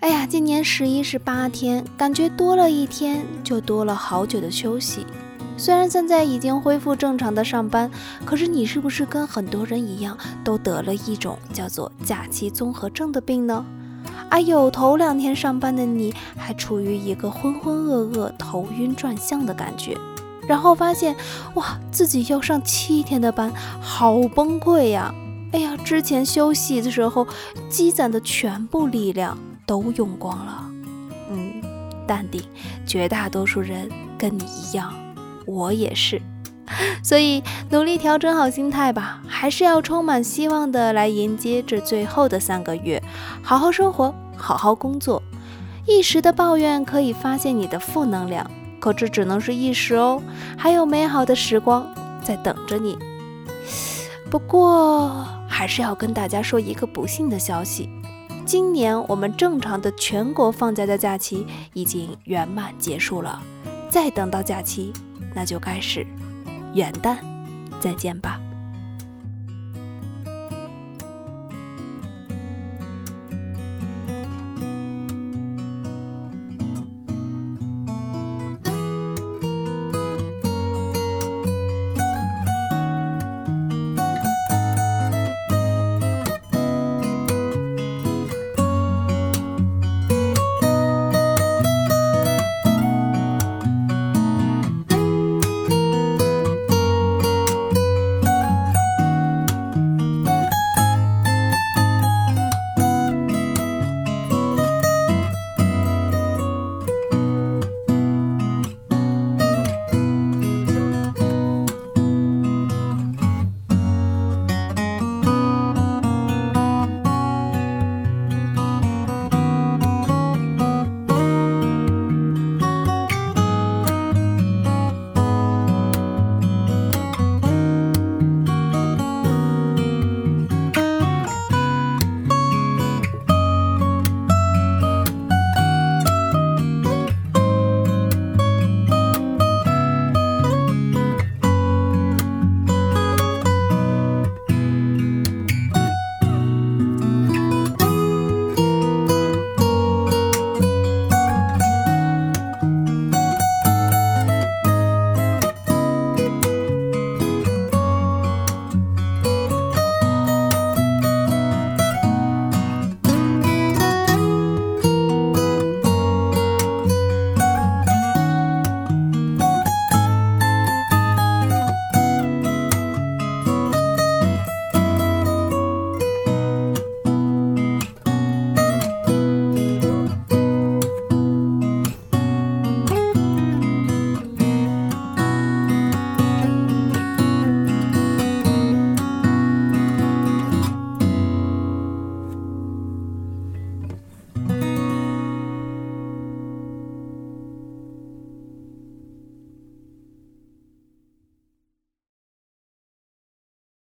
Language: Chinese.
哎呀，今年十一是八天，感觉多了一天就多了好久的休息。虽然现在已经恢复正常的上班，可是你是不是跟很多人一样，都得了一种叫做假期综合症的病呢？哎呦，头两天上班的你还处于一个浑浑噩噩、头晕转向的感觉，然后发现哇，自己要上七天的班，好崩溃呀！哎呀，之前休息的时候积攒的全部力量都用光了。嗯，淡定，绝大多数人跟你一样。我也是，所以努力调整好心态吧，还是要充满希望的来迎接这最后的三个月，好好生活，好好工作。一时的抱怨可以发现你的负能量，可这只能是一时哦，还有美好的时光在等着你。不过还是要跟大家说一个不幸的消息，今年我们正常的全国放假的假期已经圆满结束了，再等到假期。那就该是元旦，再见吧。